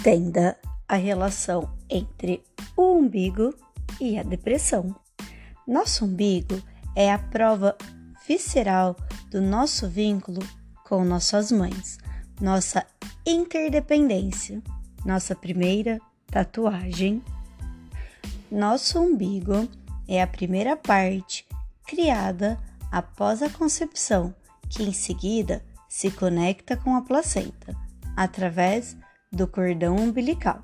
Entenda a relação entre o umbigo e a depressão. Nosso umbigo é a prova visceral do nosso vínculo com nossas mães, nossa interdependência, nossa primeira tatuagem. Nosso umbigo é a primeira parte criada após a concepção, que em seguida se conecta com a placenta através do cordão umbilical.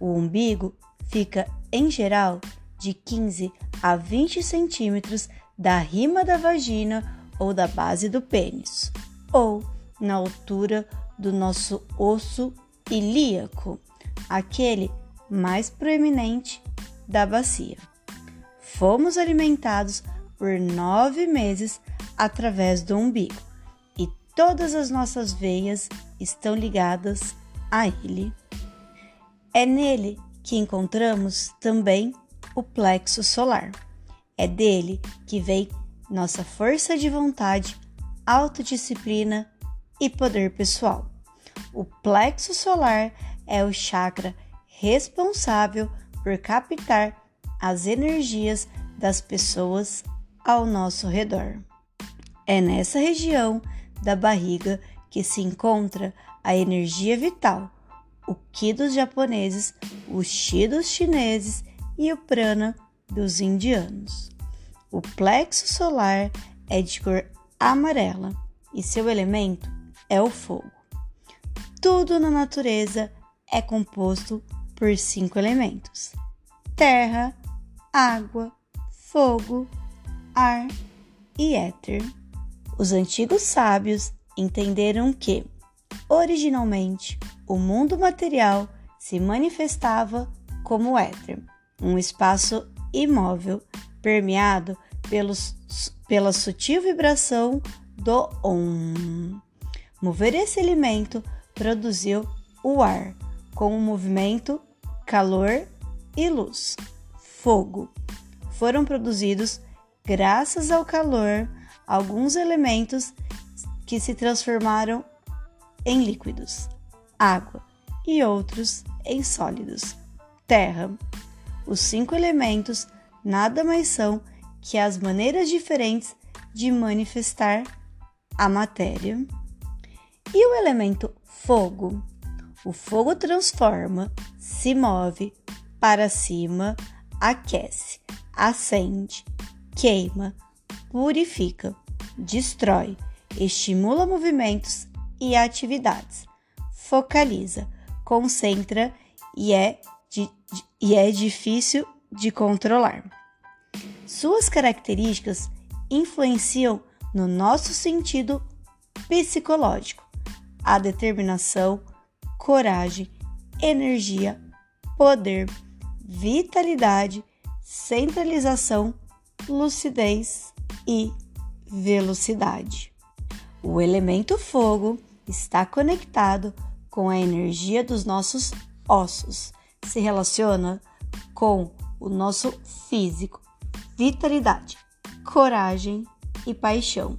O umbigo fica, em geral, de 15 a 20 centímetros da rima da vagina ou da base do pênis, ou na altura do nosso osso ilíaco, aquele mais proeminente da bacia. Fomos alimentados por nove meses através do umbigo e todas as nossas veias estão ligadas a ele. É nele que encontramos também o plexo solar. É dele que vem nossa força de vontade, autodisciplina e poder pessoal. O plexo solar é o chakra responsável por captar as energias das pessoas ao nosso redor. É nessa região da barriga que se encontra a energia vital, o Ki dos japoneses, o Shi dos chineses e o Prana dos indianos. O plexo solar é de cor amarela e seu elemento é o fogo. Tudo na natureza é composto por cinco elementos: terra, água, fogo, ar e éter. Os antigos sábios entenderam que Originalmente, o mundo material se manifestava como éter, um espaço imóvel permeado pelos, pela sutil vibração do Om. Mover esse elemento produziu o ar, com o movimento, calor e luz. Fogo. Foram produzidos, graças ao calor, alguns elementos que se transformaram em líquidos, água e outros em sólidos, terra. Os cinco elementos nada mais são que as maneiras diferentes de manifestar a matéria. E o elemento fogo? O fogo transforma, se move para cima, aquece, acende, queima, purifica, destrói, estimula movimentos e atividades. Focaliza, concentra e é, e é difícil de controlar. Suas características influenciam no nosso sentido psicológico, a determinação, coragem, energia, poder, vitalidade, centralização, lucidez e velocidade. O elemento fogo está conectado com a energia dos nossos ossos, se relaciona com o nosso físico, vitalidade, coragem e paixão.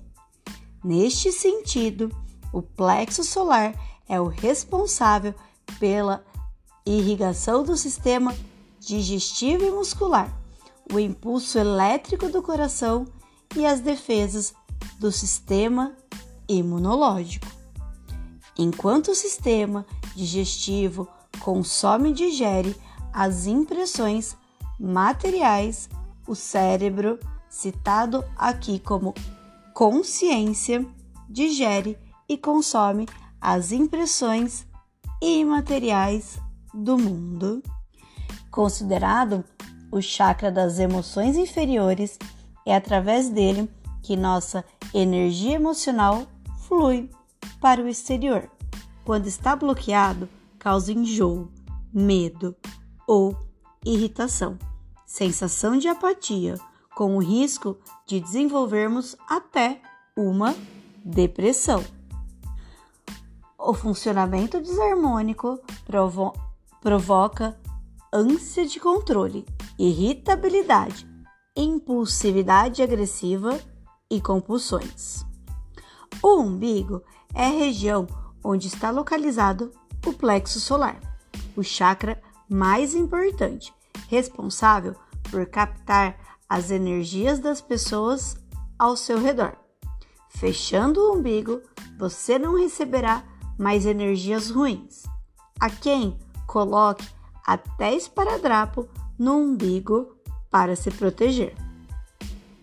Neste sentido, o plexo solar é o responsável pela irrigação do sistema digestivo e muscular, o impulso elétrico do coração e as defesas do sistema imunológico. Enquanto o sistema digestivo consome e digere as impressões materiais, o cérebro, citado aqui como consciência, digere e consome as impressões imateriais do mundo. Considerado o chakra das emoções inferiores, é através dele que nossa energia emocional flui para o exterior. Quando está bloqueado, causa enjoo, medo ou irritação, sensação de apatia, com o risco de desenvolvermos até uma depressão. O funcionamento desarmônico provo provoca ânsia de controle, irritabilidade, impulsividade agressiva e compulsões. O umbigo é a região onde está localizado o plexo solar. o chakra mais importante, responsável por captar as energias das pessoas ao seu redor. Fechando o umbigo, você não receberá mais energias ruins. A quem coloque até esparadrapo no umbigo para se proteger.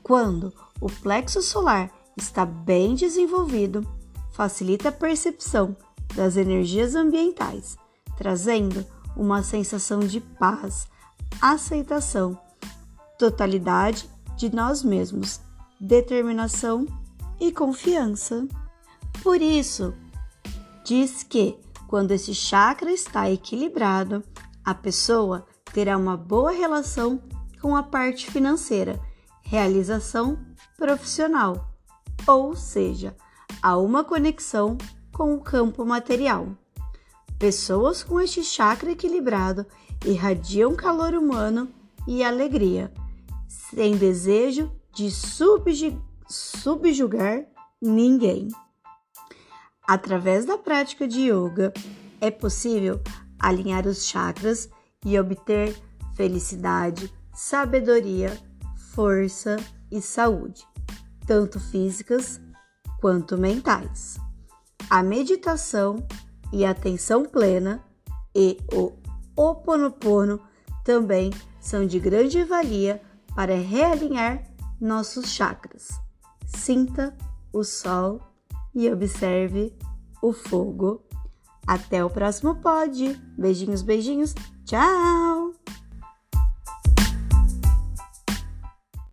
Quando o plexo solar está bem desenvolvido, facilita a percepção das energias ambientais, trazendo uma sensação de paz, aceitação, totalidade de nós mesmos, determinação e confiança. Por isso, diz que quando esse chakra está equilibrado, a pessoa terá uma boa relação com a parte financeira, realização profissional, ou seja, há uma conexão com o campo material. Pessoas com este chakra equilibrado irradiam calor humano e alegria, sem desejo de subjugar ninguém. Através da prática de yoga, é possível alinhar os chakras e obter felicidade, sabedoria, força e saúde, tanto físicas quanto mentais. A meditação e a atenção plena e o Oponopono também são de grande valia para realinhar nossos chakras. Sinta o sol e observe o fogo. Até o próximo pod. Beijinhos, beijinhos. Tchau!